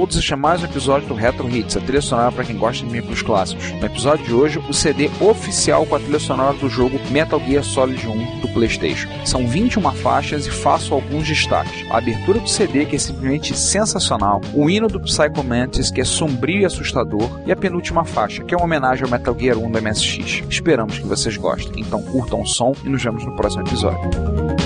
Todos, mais um episódio do Retro Hits, a trilha sonora para quem gosta de micros clássicos. No episódio de hoje, o CD oficial com a trilha sonora do jogo Metal Gear Solid 1 do PlayStation. São 21 faixas e faço alguns destaques. A abertura do CD, que é simplesmente sensacional, o hino do Psycho Mantis, que é sombrio e assustador, e a penúltima faixa, que é uma homenagem ao Metal Gear 1 da MSX. Esperamos que vocês gostem. Então curtam o som e nos vemos no próximo episódio.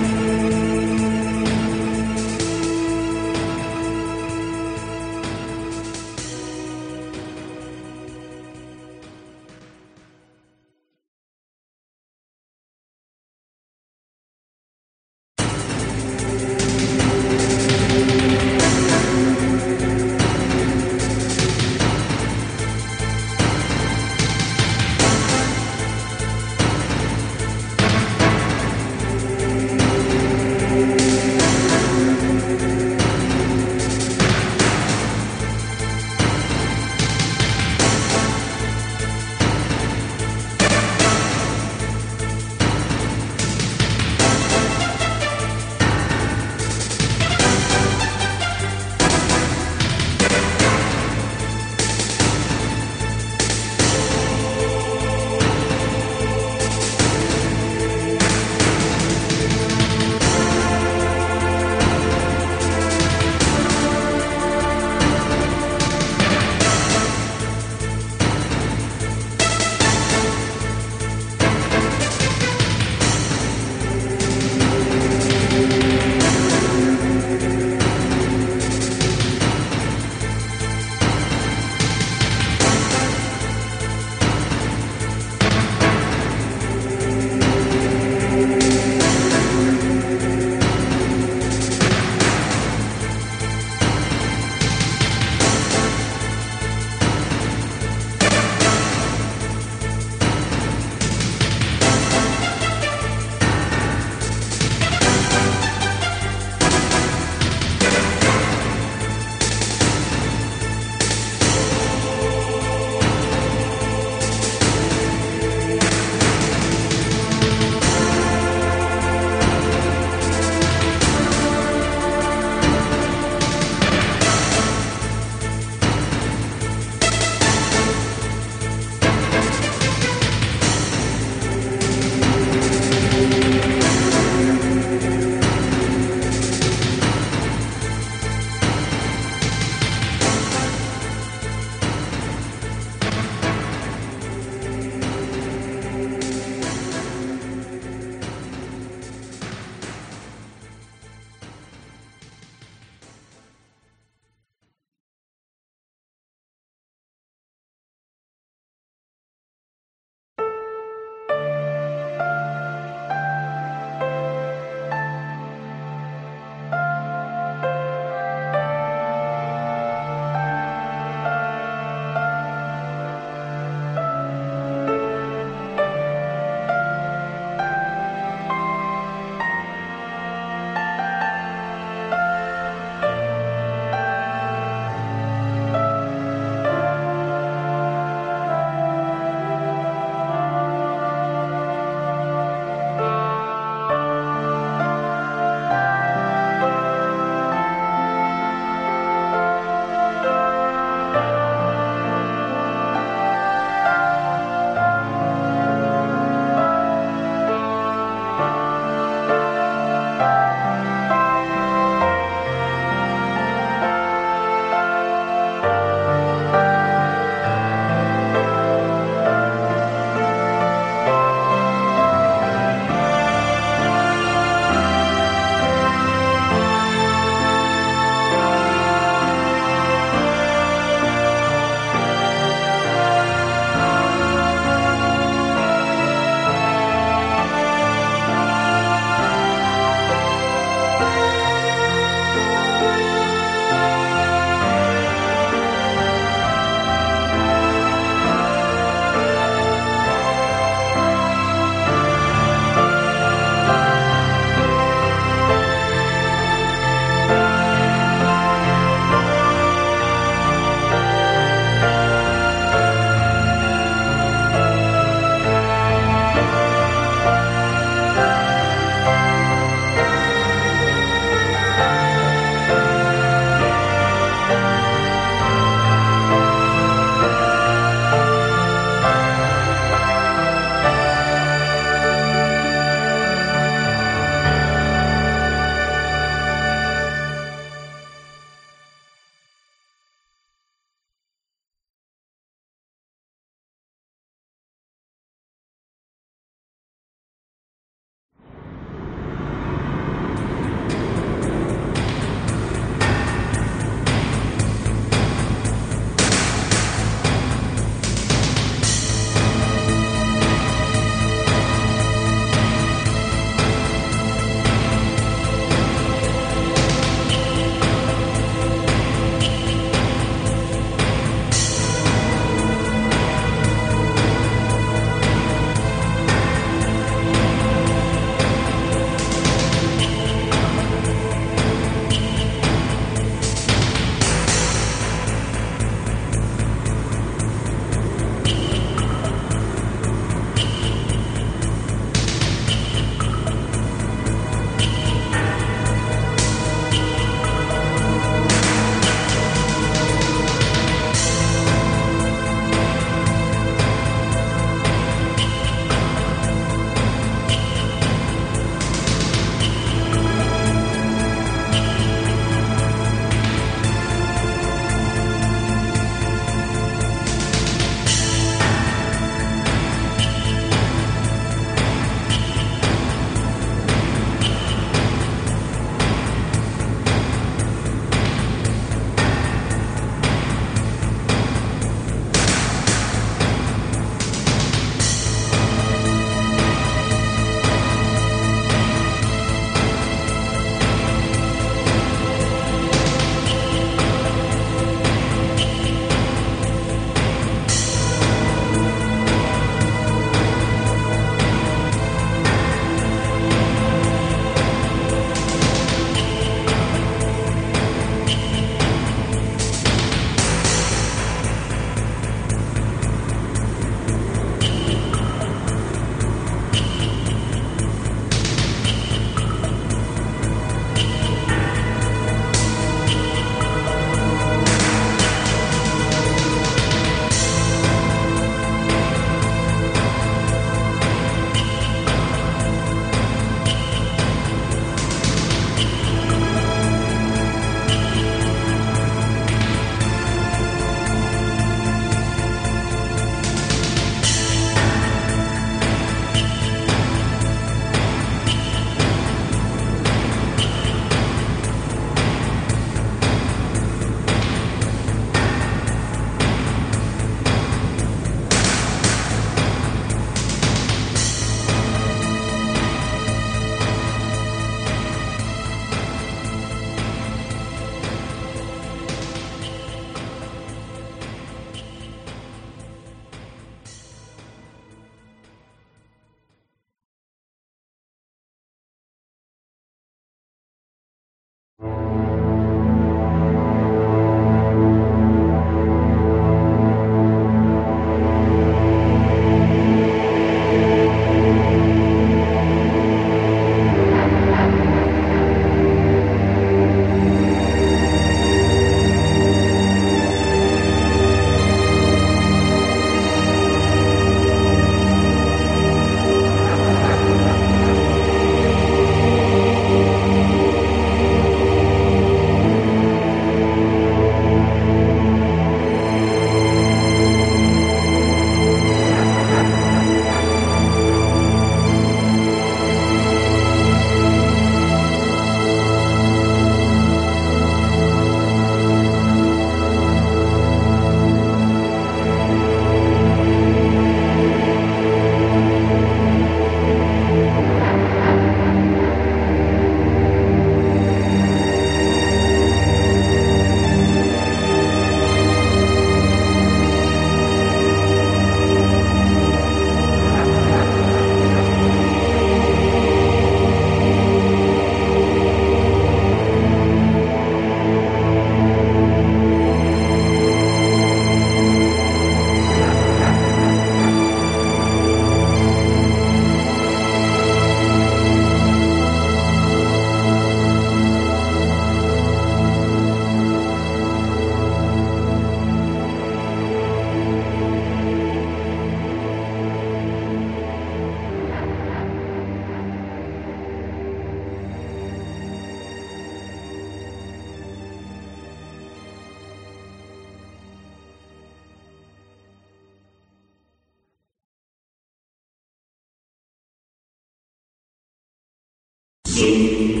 Zoom.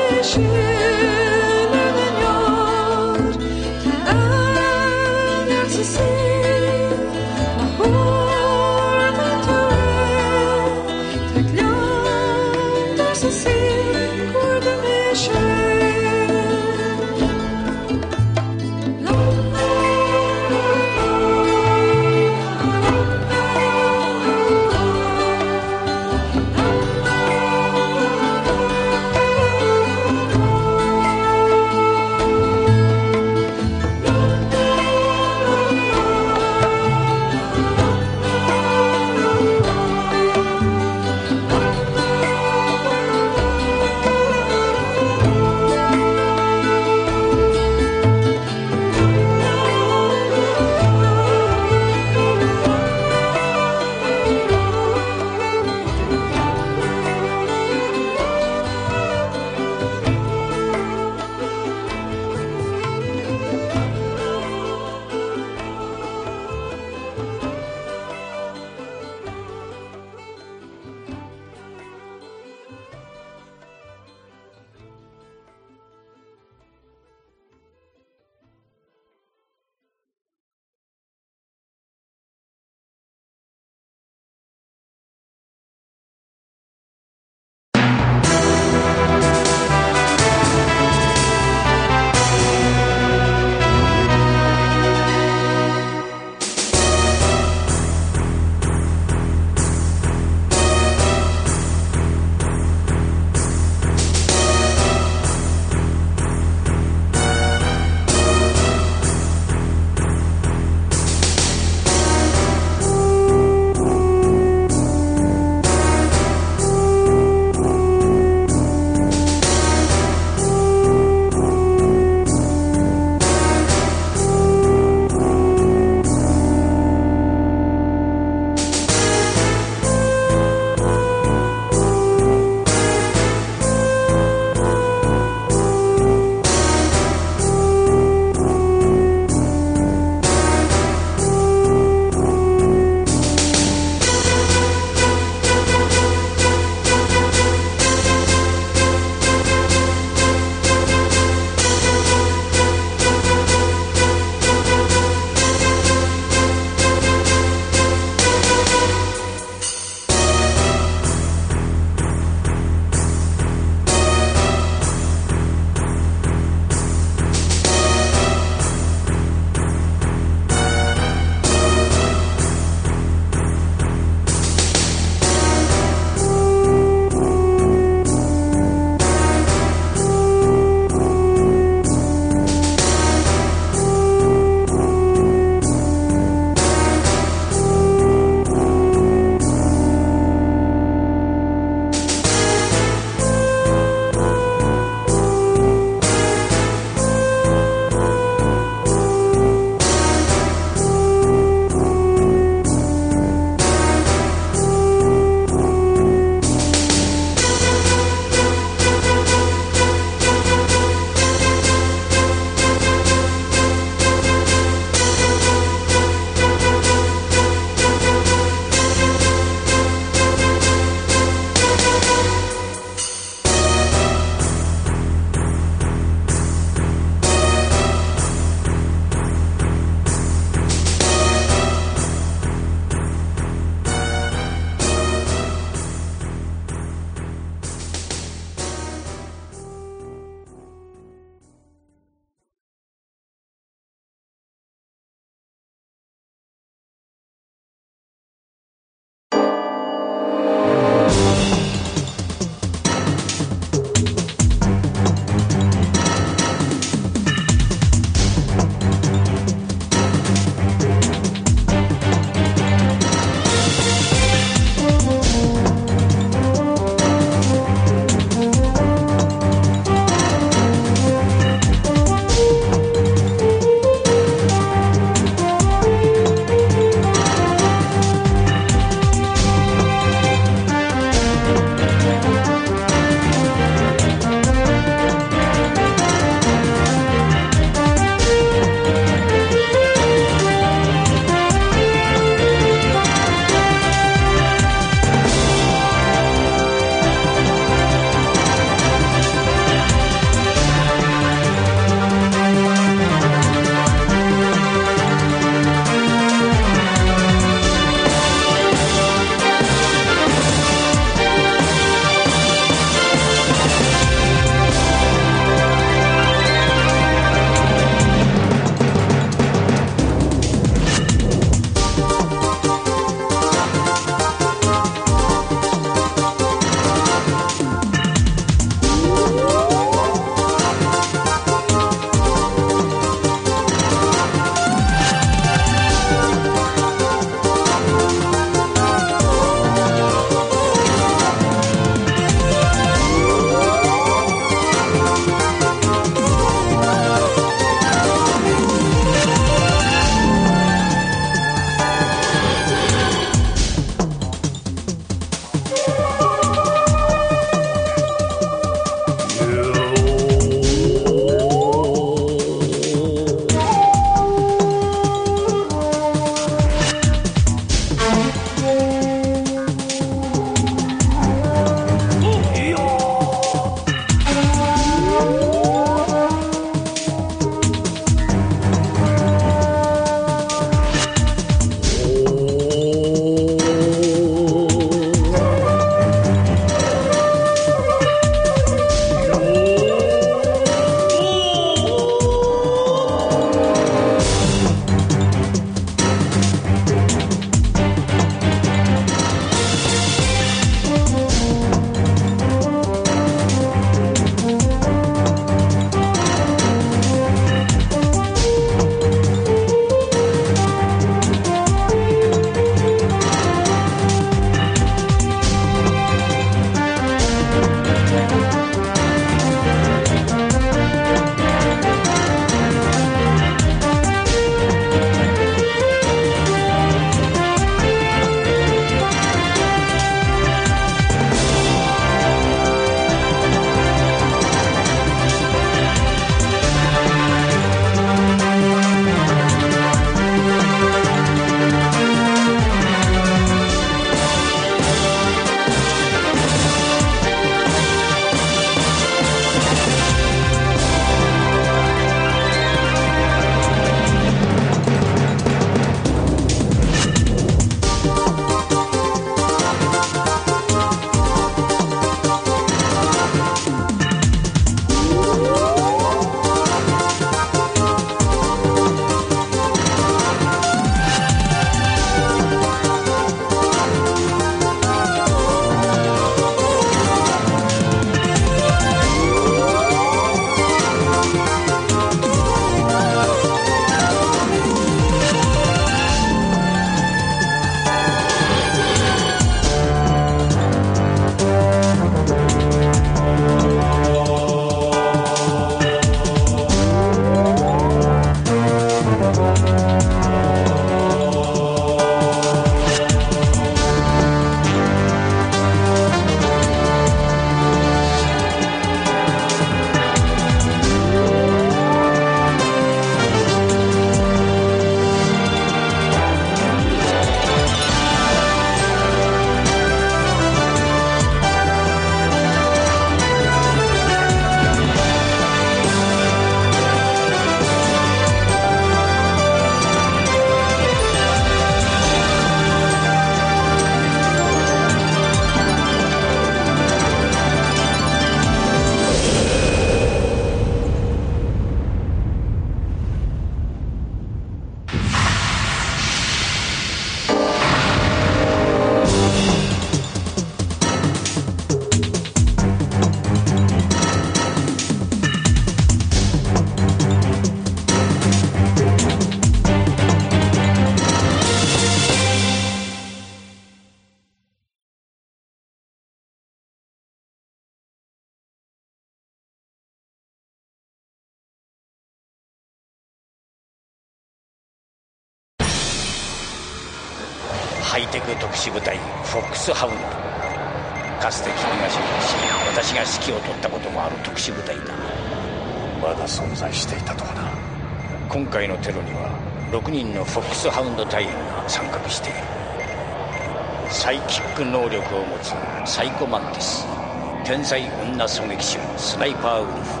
才女狙撃手スナイパーウルフ。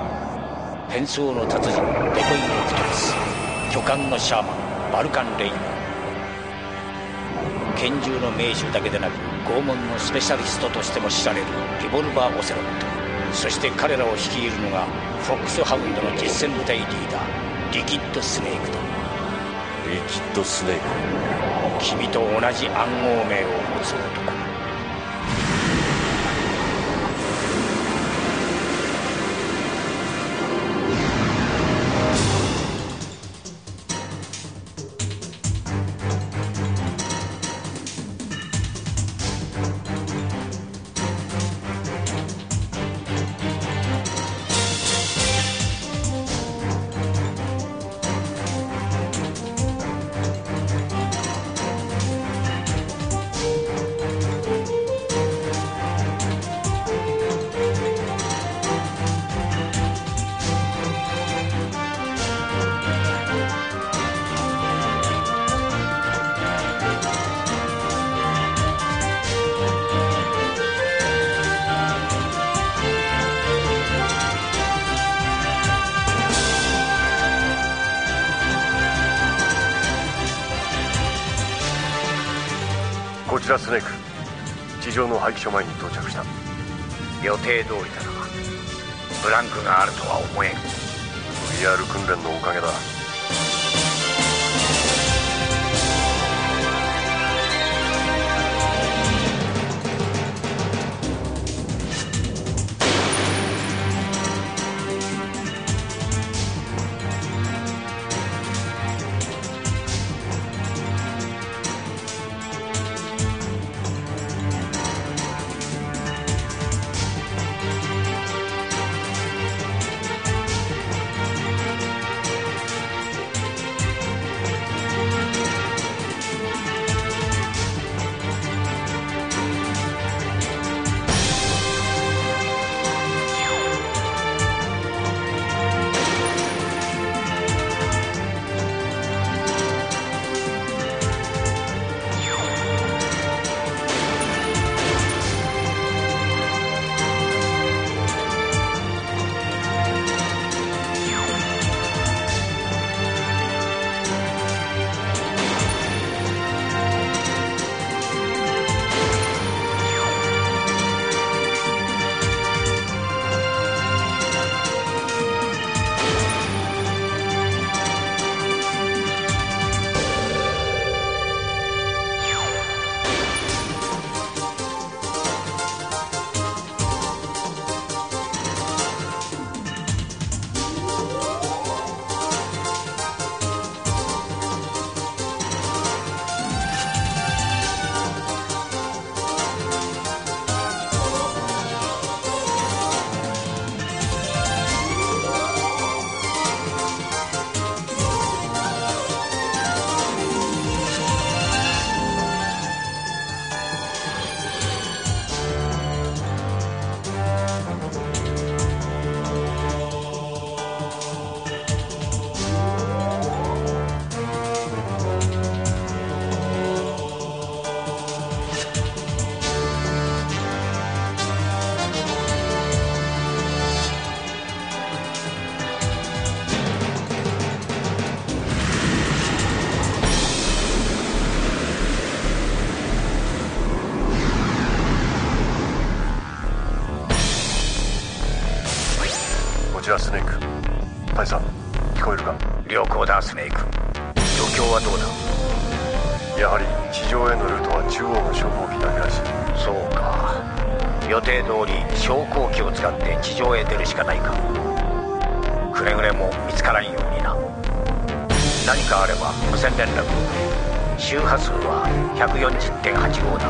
変装の達人デコイ・オクトパス巨漢のシャーマンバルカン・レイン。拳銃の名手だけでなく拷問のスペシャリストとしても知られるリボルバー・オセロット。そして彼らを率いるのがフォックスハウンドの実戦部隊リーダーリキッド・スネークだ。リキッド・スネーク。君と同じ暗号名を持つ男定通りだな。ブランクがあるとは思えん。こちらスネーク。大佐聞こえるか？良好だスネーク。状況はどうだ？やはり地上へのルートは中央の昇降機だけらし。いそうか。予定通り昇降機を使って地上へ出るしかないか。くれぐれも見つからんようにな。何かあれば無線連絡周波数は140.85だ